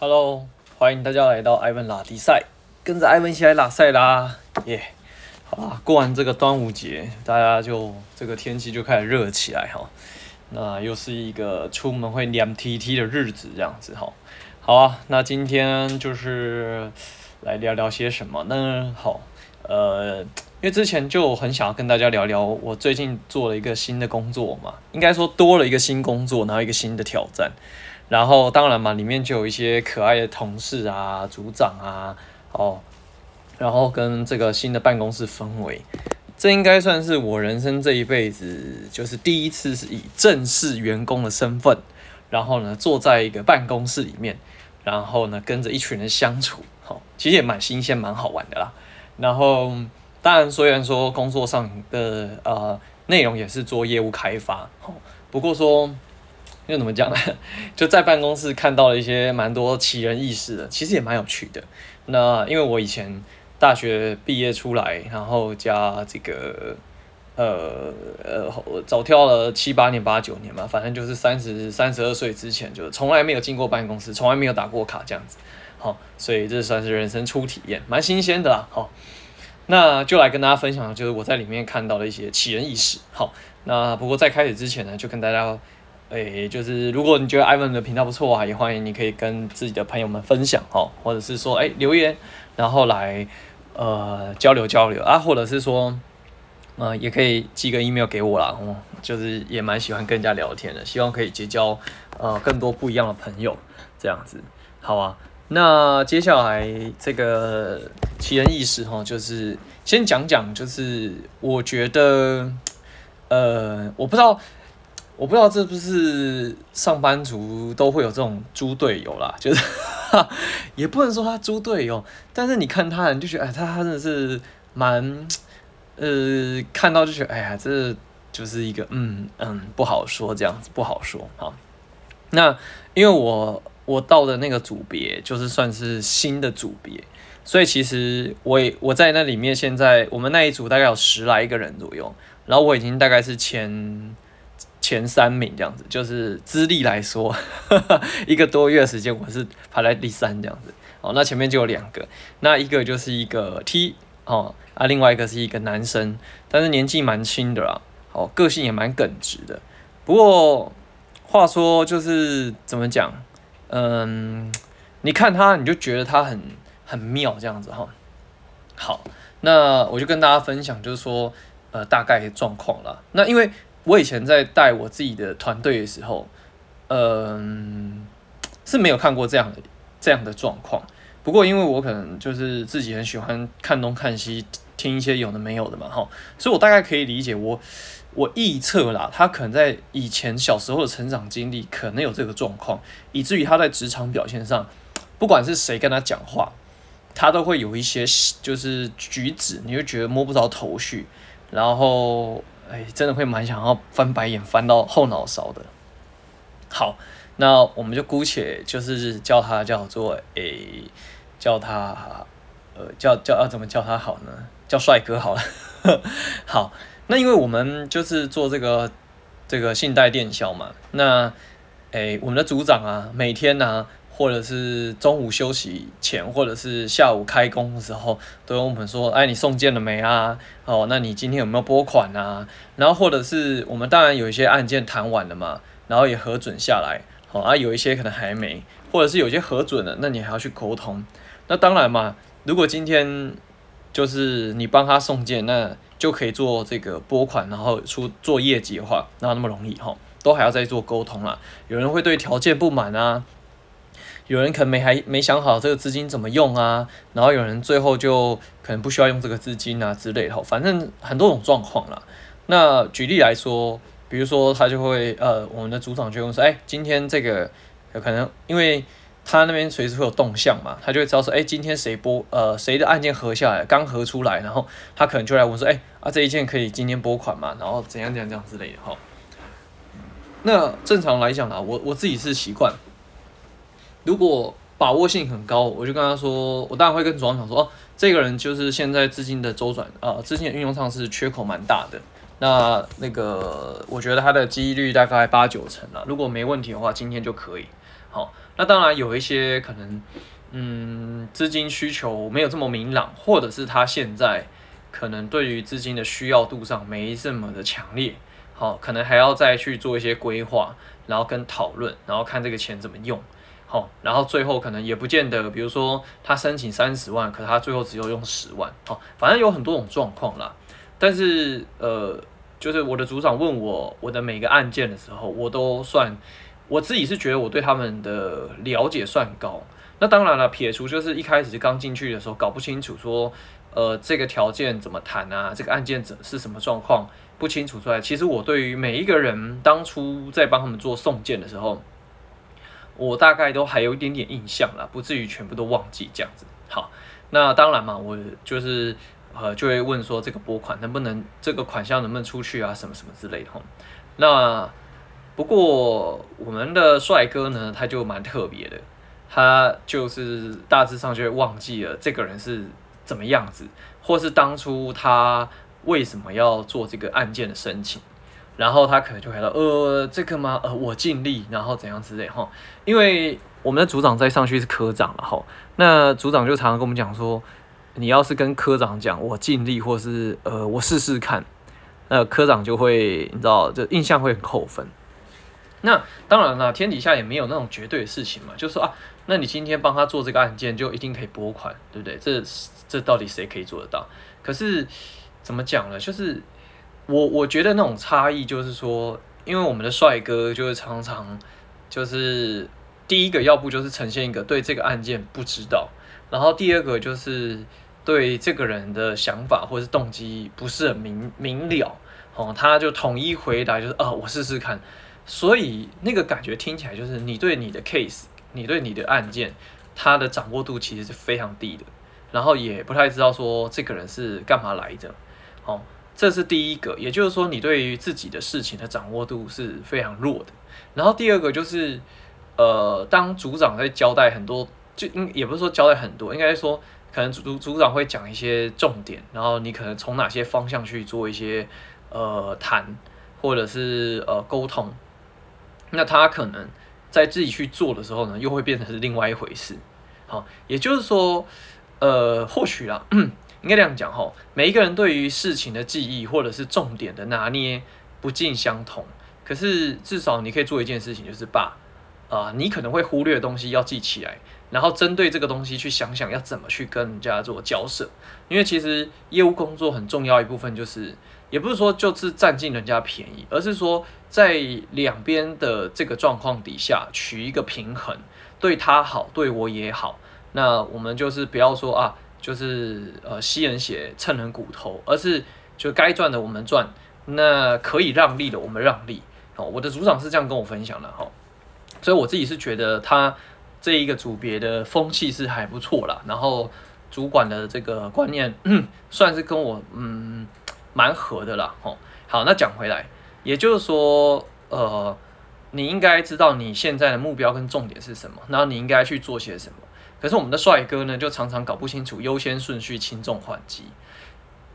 Hello，欢迎大家来到艾文拉迪赛，跟着艾文一起来拉赛啦！耶、好啦，过完这个端午节，大家就这个天气就开始热起来哈。那又是一个出门会凉 T T 的日子，这样子哈。好啊，那今天就是来聊聊些什么呢？好，呃，因为之前就很想要跟大家聊聊，我最近做了一个新的工作嘛，应该说多了一个新工作，然后一个新的挑战。然后当然嘛，里面就有一些可爱的同事啊、组长啊，哦，然后跟这个新的办公室氛围，这应该算是我人生这一辈子就是第一次是以正式员工的身份，然后呢坐在一个办公室里面，然后呢跟着一群人相处，哦，其实也蛮新鲜、蛮好玩的啦。然后当然虽然说工作上的呃内容也是做业务开发，哦，不过说。又怎么讲呢？就在办公室看到了一些蛮多奇人异事的，其实也蛮有趣的。那因为我以前大学毕业出来，然后加这个呃呃，早跳了七八年、八九年嘛，反正就是三十三十二岁之前，就从来没有进过办公室，从来没有打过卡这样子。好，所以这算是人生初体验，蛮新鲜的啦。好，那就来跟大家分享，就是我在里面看到的一些奇人异事。好，那不过在开始之前呢，就跟大家。诶、就是如果你觉得艾文的频道不错啊，也欢迎你可以跟自己的朋友们分享哦，或者是说诶、留言，然后来呃交流交流啊，或者是说呃也可以寄个 email 给我啦，哦，就是也蛮喜欢跟人家聊天的，希望可以结交呃更多不一样的朋友，这样子好啊。那接下来这个奇人异事哈，就是先讲讲，就是我觉得呃我不知道。我不知道是不是上班族都会有这种猪队友啦，就是也不能说他猪队友，但是你看他，你就觉得哎，他他真的是蛮呃，看到就觉得哎呀，这就是一个嗯嗯不好说这样子不好说哈。那因为我我到的那个组别就是算是新的组别，所以其实我也我在那里面，现在我们那一组大概有十来个人左右，然后我已经大概是前。前三名这样子，就是资历来说，一个多月时间，我是排在第三这样子。哦，那前面就有两个，那一个就是一个 T 哦，啊，另外一个是一个男生，但是年纪蛮轻的啦，哦，个性也蛮耿直的。不过话说就是怎么讲，嗯，你看他你就觉得他很很妙这样子哈。好，那我就跟大家分享，就是说呃大概状况啦。那因为。我以前在带我自己的团队的时候，嗯，是没有看过这样的这样的状况。不过因为我可能就是自己很喜欢看东看西，听一些有的没有的嘛，哈，所以我大概可以理解我我臆测啦，他可能在以前小时候的成长经历可能有这个状况，以至于他在职场表现上，不管是谁跟他讲话，他都会有一些就是举止，你会觉得摸不着头绪，然后。哎，真的会蛮想要翻白眼翻到后脑勺的。好，那我们就姑且就是叫他叫做哎，叫他呃叫叫要怎么叫他好呢？叫帅哥好了。好，那因为我们就是做这个这个信贷电销嘛，那哎我们的组长啊，每天呢、或者是中午休息前，或者是下午开工的时候，都有我们说：“哎，你送件了没啊？哦，那你今天有没有拨款啊？”然后或者是我们当然有一些案件谈完了嘛，然后也核准下来，好啊，有一些可能还没，或者是有些核准了，那你还要去沟通。那当然嘛，如果今天就是你帮他送件，那就可以做这个拨款，然后出做业绩的话，哪那么容易哈？都还要再做沟通啦。有人会对条件不满啊。有人可能没还没想好这个资金怎么用啊，然后有人最后就可能不需要用这个资金啊之类的，反正很多种状况啦。那举例来说，比如说他就会呃，我们的组长就会说，哎，今天这个有可能因为他那边随时会有动向嘛，他就会知道说，哎，今天谁拨呃谁的案件核下来，刚核出来，然后他可能就来问说，哎啊这一件可以今天拨款嘛，然后怎样怎样这样之类的哈。那正常来讲啦，我我自己是习惯。如果把握性很高，我就跟他说，我当然会跟组长说，哦，这个人就是现在资金的周转啊，资金的运用上是缺口蛮大的。那那个，我觉得他的几率大概八九成了。如果没问题的话，今天就可以。好，那当然有一些可能，嗯，资金需求没有这么明朗，或者是他现在可能对于资金的需要度上没这么的强烈，好，可能还要再去做一些规划，然后跟讨论，然后看这个钱怎么用。好，然后最后可能也不见得，比如说他申请三十万，可是他最后只有用十万，好，反正有很多种状况啦。但是呃，就是我的组长问我我的每个案件的时候，我都算我自己是觉得我对他们的了解算高。那当然了，撇除就是一开始刚进去的时候搞不清楚说，呃，这个条件怎么谈啊，这个案件是什么状况不清楚出来。其实我对于每一个人当初在帮他们做送件的时候。我大概都还有一点点印象啦，不至于全部都忘记这样子。好，那当然嘛，我就是呃就会问说这个拨款能不能，这个款项能不能出去啊，什么什么之类的哈。那不过我们的帅哥呢，他就蛮特别的，他就是大致上就会忘记了这个人是怎么样子，或是当初他为什么要做这个案件的申请。然后他可能就回答，呃，这个吗？呃，我尽力，然后怎样之类哈。因为我们的组长再上去是科长了哈，那组长就常常跟我们讲说，你要是跟科长讲我尽力，或是呃我试试看，那科长就会你知道，就印象会很扣分。那当然了，天底下也没有那种绝对的事情嘛，就是说啊，那你今天帮他做这个案件就一定可以拨款，对不对？这这到底谁可以做得到？可是怎么讲呢？就是。我我觉得那种差异就是说，因为我们的帅哥就是常常就是第一个，要不就是呈现一个对这个案件不知道，然后第二个就是对这个人的想法或是动机不是很明明了，哦，他就统一回答就是啊，我试试看，所以那个感觉听起来就是你对你的 case，你对你的案件，他的掌握度其实是非常低的，然后也不太知道说这个人是干嘛来着，哦。这是第一个，也就是说，你对于自己的事情的掌握度是非常弱的。然后第二个就是，呃，当组长在交代很多，就应也不是说交代很多，应该说可能组组长会讲一些重点，然后你可能从哪些方向去做一些呃谈，或者是呃沟通，那他可能在自己去做的时候呢，又会变成是另外一回事。好，也就是说，呃，或许啦。应该这样讲哈，每一个人对于事情的记忆或者是重点的拿捏不尽相同。可是至少你可以做一件事情，就是把啊、你可能会忽略的东西要记起来，然后针对这个东西去想想要怎么去跟人家做交涉。因为其实业务工作很重要一部分就是，也不是说就是占尽人家便宜，而是说在两边的这个状况底下取一个平衡，对他好，对我也好。那我们就是不要说啊。就是呃吸人血蹭人骨头，而是就该赚的我们赚，那可以让利的我们让利。哦，我的组长是这样跟我分享的哈，所以我自己是觉得他这一个组别的风气是还不错啦，然后主管的这个观念 算是跟我嗯蛮合的啦。哦，好，那讲回来，也就是说呃你应该知道你现在的目标跟重点是什么，然后你应该去做些什么。可是我们的帅哥呢，就常常搞不清楚优先顺序、轻重缓急，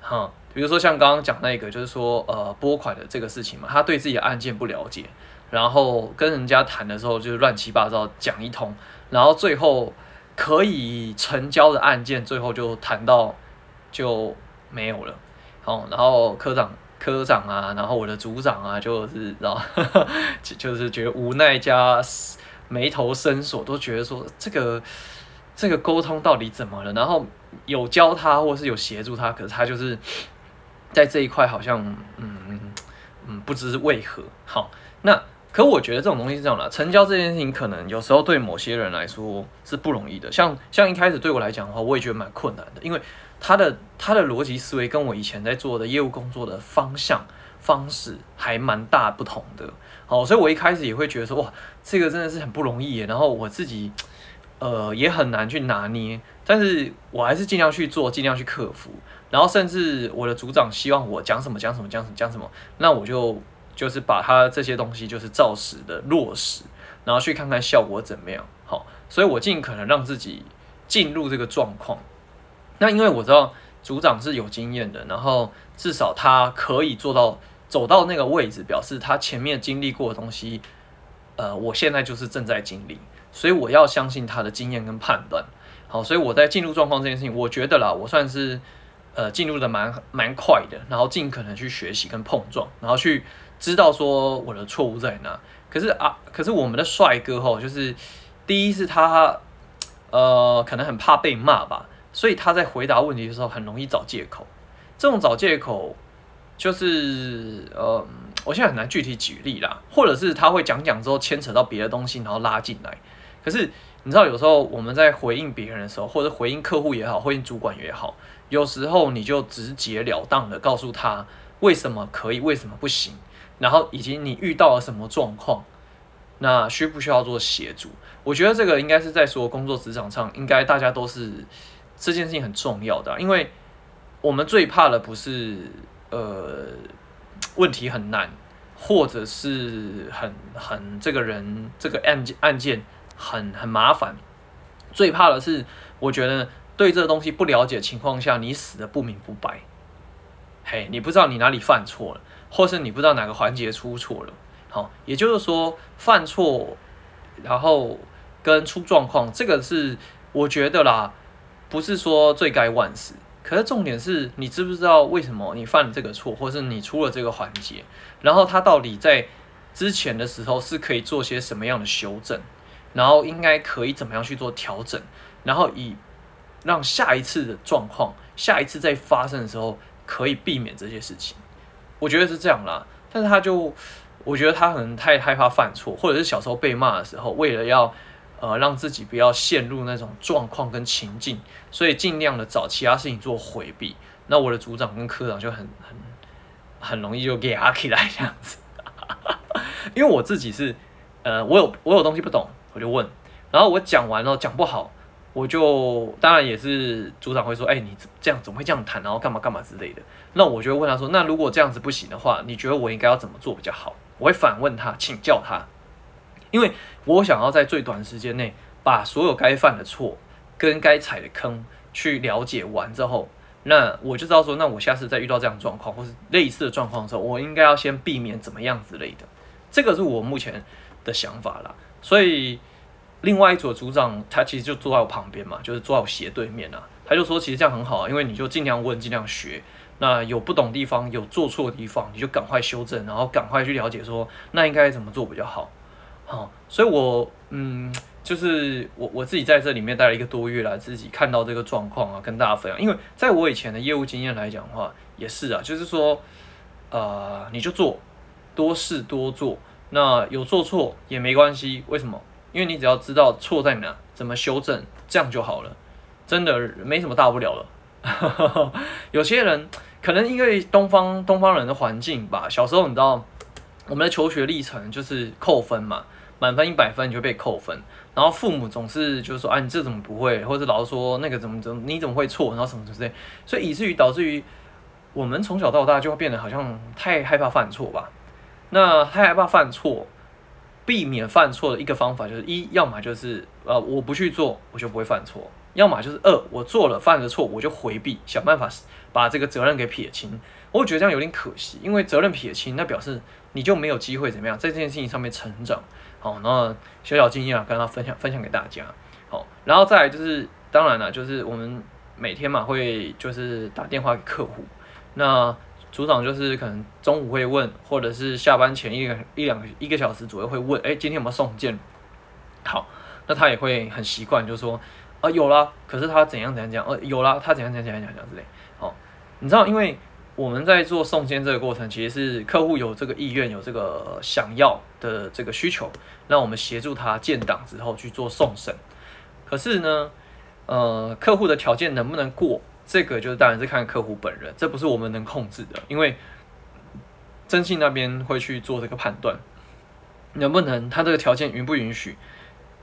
哈，比如说像刚刚讲那个，就是说呃拨款的这个事情嘛，他对自己的案件不了解，然后跟人家谈的时候就乱七八糟讲一通，然后最后可以成交的案件，最后就谈到就没有了，哦，然后科长科长啊，然后我的组长啊，就是然后 就是觉得无奈加眉头深锁，都觉得说这个。这个沟通到底怎么了？然后有教他，或是有协助他，可是他就是 在这一块好像，嗯嗯，不知为何。好，那可我觉得这种东西是这样的，成交这件事情可能有时候对某些人来说是不容易的。像像一开始对我来讲的话，我也觉得蛮困难的，因为他的他的逻辑思维跟我以前在做的业务工作的方向方式还蛮大不同的。好，所以我一开始也会觉得说，哇，这个真的是很不容易。然后我自己。呃，也很难去拿捏，但是我还是尽量去做，尽量去克服。然后，甚至我的组长希望我讲什么讲什么讲什么讲什么，那我就就是把他这些东西就是照实的落实，然后去看看效果怎么样。好，所以我尽可能让自己进入这个状况。那因为我知道组长是有经验的，然后至少他可以做到走到那个位置，表示他前面经历过的东西，呃，我现在就是正在经历。所以我要相信他的经验跟判断。好，所以我在进入状况这件事情，我觉得啦，我算是呃进入的蛮蛮快的，然后尽可能去学习跟碰撞，然后去知道说我的错误在哪。可是啊，可是我们的帅哥吼，就是第一是他呃可能很怕被骂吧，所以他在回答问题的时候很容易找借口。这种找借口就是呃，我现在很难具体举例啦，或者是他会讲讲之后牵扯到别的东西，然后拉进来。可是。你知道有时候我们在回应别人的时候，或者回应客户也好，回应主管也好，有时候你就直截了当的告诉他为什么可以，为什么不行，然后以及你遇到了什么状况，那需不需要做协助？我觉得这个应该是在说工作职场上，应该大家都是这件事情很重要的，因为我们最怕的不是呃问题很难，或者是很很这个人这个案件案件。很很麻烦，最怕的是，我觉得对这个东西不了解情况下，你死的不明不白。嘿，你不知道你哪里犯错了，或是你不知道哪个环节出错了。好，也就是说，犯错，然后跟出状况，这个是我觉得啦，不是说罪该万死。可是重点是你知不知道为什么你犯了这个错，或是你出了这个环节，然后他到底在之前的时候是可以做些什么样的修正？然后应该可以怎么样去做调整，然后以让下一次的状况，下一次再发生的时候可以避免这些事情。我觉得是这样啦，但是他就，我觉得他可能太害怕犯错，或者是小时候被骂的时候，为了要呃让自己不要陷入那种状况跟情境，所以尽量的找其他事情做回避。那我的组长跟科长就很很很容易就给阿起来这样子，因为我自己是呃我有我有东西不懂。我就问，然后我讲完了，讲不好，我就当然也是组长会说，哎，你这样怎么会这样谈，然后干嘛干嘛之类的。那我就会问他说，那如果这样子不行的话，你觉得我应该要怎么做比较好？我会反问他，请教他，因为我想要在最短时间内把所有该犯的错跟该踩的坑去了解完之后，那我就知道说，那我下次再遇到这样状况或是类似的状况的时候，我应该要先避免怎么样之类的。这个是我目前的想法啦。所以，另外一组组长他其实就坐在我旁边嘛，就是坐在我斜对面啊。他就说，其实这样很好，因为你就尽量问，尽量学。那有不懂地方，有做错地方，你就赶快修正，然后赶快去了解说，那应该怎么做比较好。好，所以我嗯，就是我我自己在这里面待了一个多月了，自己看到这个状况啊，跟大家分享。因为在我以前的业务经验来讲的话，也是啊，就是说，呃，你就做，多试多做。那有做错也没关系，为什么？因为你只要知道错在哪，怎么修正，这样就好了，真的没什么大不了了。有些人可能因为东方东方人的环境吧，小时候你知道，我们的求学历程就是扣分嘛，满分一百分你就被扣分，然后父母总是就是说，啊你这怎么不会，或者老师说那个怎么怎么你怎么会错，然后什么之类，所以以至于导致于我们从小到大就会变得好像太害怕犯错吧。那他害怕犯错，避免犯错的一个方法就是一，要么就是呃我不去做，我就不会犯错；要么就是二，我做了犯了错，我就回避，想办法把这个责任给撇清。我觉得这样有点可惜，因为责任撇清，那表示你就没有机会怎么样在这件事情上面成长。好，那小小经验啊，跟他分享分享给大家。好，然后再来就是，当然了，就是我们每天嘛会就是打电话给客户，那。组长就是可能中午会问，或者是下班前一个一两个一个小时左右会问，哎、今天有没有送件？好，那他也会很习惯，就说啊有啦，可是他怎样怎样讲，呃、有啦，他怎样怎样怎样怎样之类。好，你知道，因为我们在做送件这个过程，其实是客户有这个意愿，有这个想要的这个需求，那我们协助他建档之后去做送审。可是呢，呃，客户的条件能不能过？这个就是当然是看客户本人，这不是我们能控制的，因为征信那边会去做这个判断，能不能他这个条件允不允许，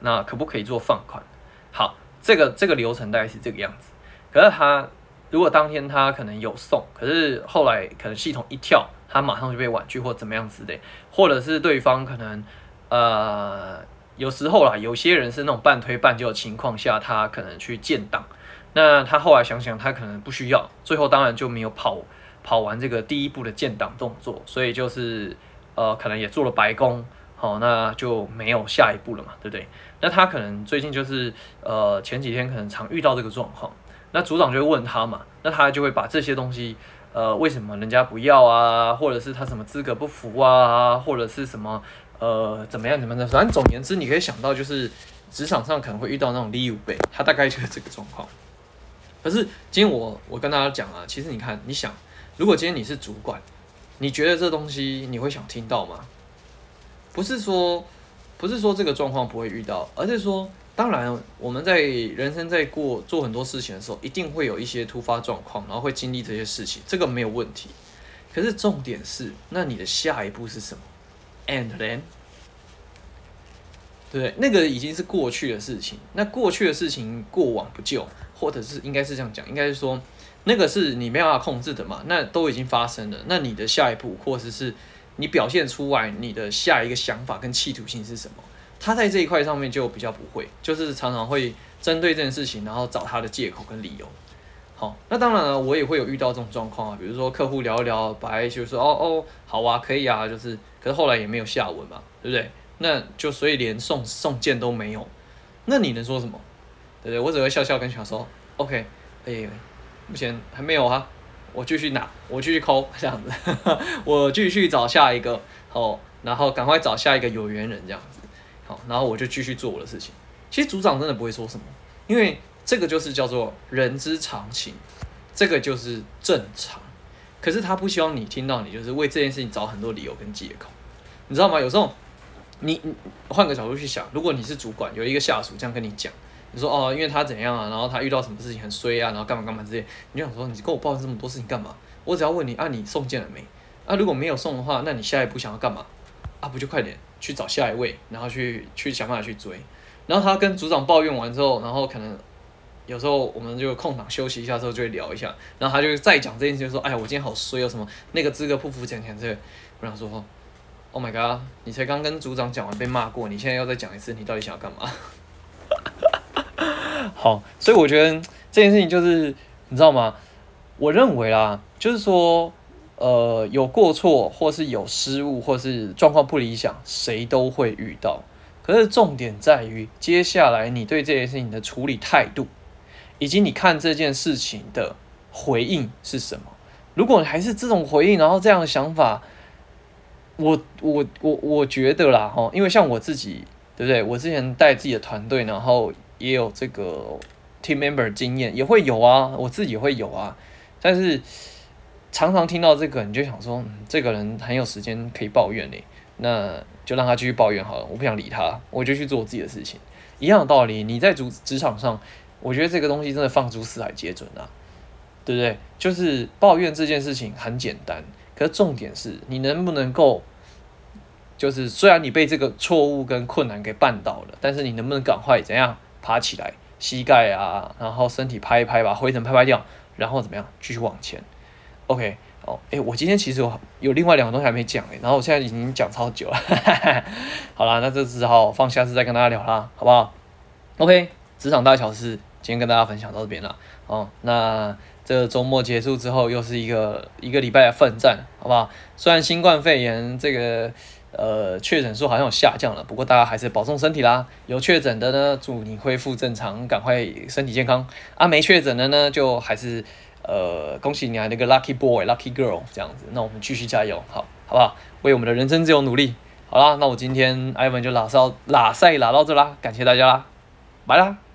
那可不可以做放款？好，这个这个流程大概是这个样子。可是他如果当天他可能有送，可是后来可能系统一跳，他马上就被婉拒或怎么样子的，或者是对方可能呃有时候啦，有些人是那种半推半就的情况下，他可能去建档。那他后来想想，他可能不需要，最后当然就没有跑跑完这个第一步的建档动作，所以就是呃，可能也做了白工，好，那就没有下一步了嘛，对不对？那他可能最近就是呃前几天可能常遇到这个状况，那组长就会问他嘛，那他就会把这些东西呃为什么人家不要啊，或者是他什么资格不符啊，或者是什么呃怎么样怎么的，反正总言之，你可以想到就是职场上可能会遇到那种利益背，他大概就是这个状况。可是今天我我跟大家讲啊，其实你看你想，如果今天你是主管，你觉得这东西你会想听到吗？不是说，不是说这个状况不会遇到，而是说，当然我们在人生在过做很多事情的时候，一定会有一些突发状况，然后会经历这些事情，这个没有问题。可是重点是，那你的下一步是什么？And then，对，那个已经是过去的事情。那过去的事情过往不咎，或者是应该是这样讲，应该是说，那个是你没办法控制的嘛，那都已经发生了。那你的下一步，或者是你表现出来你的下一个想法跟企图心是什么？他在这一块上面就比较不会，就是常常会针对这件事情，然后找他的借口跟理由。好，那当然了，我也会有遇到这种状况啊，比如说客户聊一聊，本来就说哦哦好啊，可以啊，就是，可是后来也没有下文嘛，对不对？那就所以连送送件都没有，那你能说什么？对对？我只会笑笑跟小说，OK，哎，目前还没有啊。我继续拿，我继续抠这样子，我继续找下一个，好，然后赶快找下一个有缘人这样子，好，然后我就继续做我的事情。其实组长真的不会说什么，因为这个就是叫做人之常情，这个就是正常。可是他不希望你听到你就是为这件事情找很多理由跟借口，你知道吗？有时候你换个角度去想，如果你是主管，有一个下属这样跟你讲。你说哦，因为他怎样啊，然后他遇到什么事情很衰啊，然后干嘛干嘛之类，你就想说，你跟我抱怨这么多事情干嘛？我只要问你啊，你送件了没？啊，如果没有送的话，那你下一步想要干嘛？啊，不就快点去找下一位，然后去去想办法去追。然后他跟组长抱怨完之后，然后可能有时候我们就空档休息一下之后就会聊一下，然后他就再讲这件事，就说哎呀，我今天好衰哦，什么那个资格不服，讲讲这个。我想说，Oh my god，你才刚跟组长讲完被骂过，你现在要再讲一次，你到底想要干嘛？好，所以我觉得这件事情就是，你知道吗？我认为啦，就是说，呃，有过错，或是有失误，或是状况不理想，谁都会遇到。可是重点在于，接下来你对这件事情的处理态度，以及你看这件事情的回应是什么。如果还是这种回应，然后这样的想法，我我我我觉得啦，哈，因为像我自己，对不对？我之前带自己的团队，然后。也有这个 team member 经验，也会有啊，我自己会有啊。但是常常听到这个，你就想说，嗯，这个人很有时间可以抱怨嘞，那就让他继续抱怨好了，我不想理他，我就去做我自己的事情。一样的道理，你在职职场上，我觉得这个东西真的放诸四海皆准啊，对不对？就是抱怨这件事情很简单，可是重点是你能不能够，就是虽然你被这个错误跟困难给绊倒了，但是你能不能赶快怎样？爬起来，膝盖啊，然后身体拍一拍，把灰尘拍拍掉，然后怎么样，继续往前。OK，哦，诶，我今天其实有有另外两个东西还没讲诶，然后我现在已经讲超久了，好啦，那这只好放下次再跟大家聊啦，好不好？OK，职场大小事，今天跟大家分享到这边了。哦，那这周末结束之后，又是一个一个礼拜的奋战，好不好？虽然新冠肺炎这个。呃，确诊数好像有下降了，不过大家还是保重身体啦。有确诊的呢，祝你恢复正常，赶快身体健康。啊，没确诊的呢，就还是呃，恭喜你啊，那个 lucky boy、lucky girl 这样子。那我们继续加油，好，好不好？为我们的人生自由努力。好啦，那我今天 Ivan 就拉骚拉赛拉到这啦，感谢大家啦，拜啦。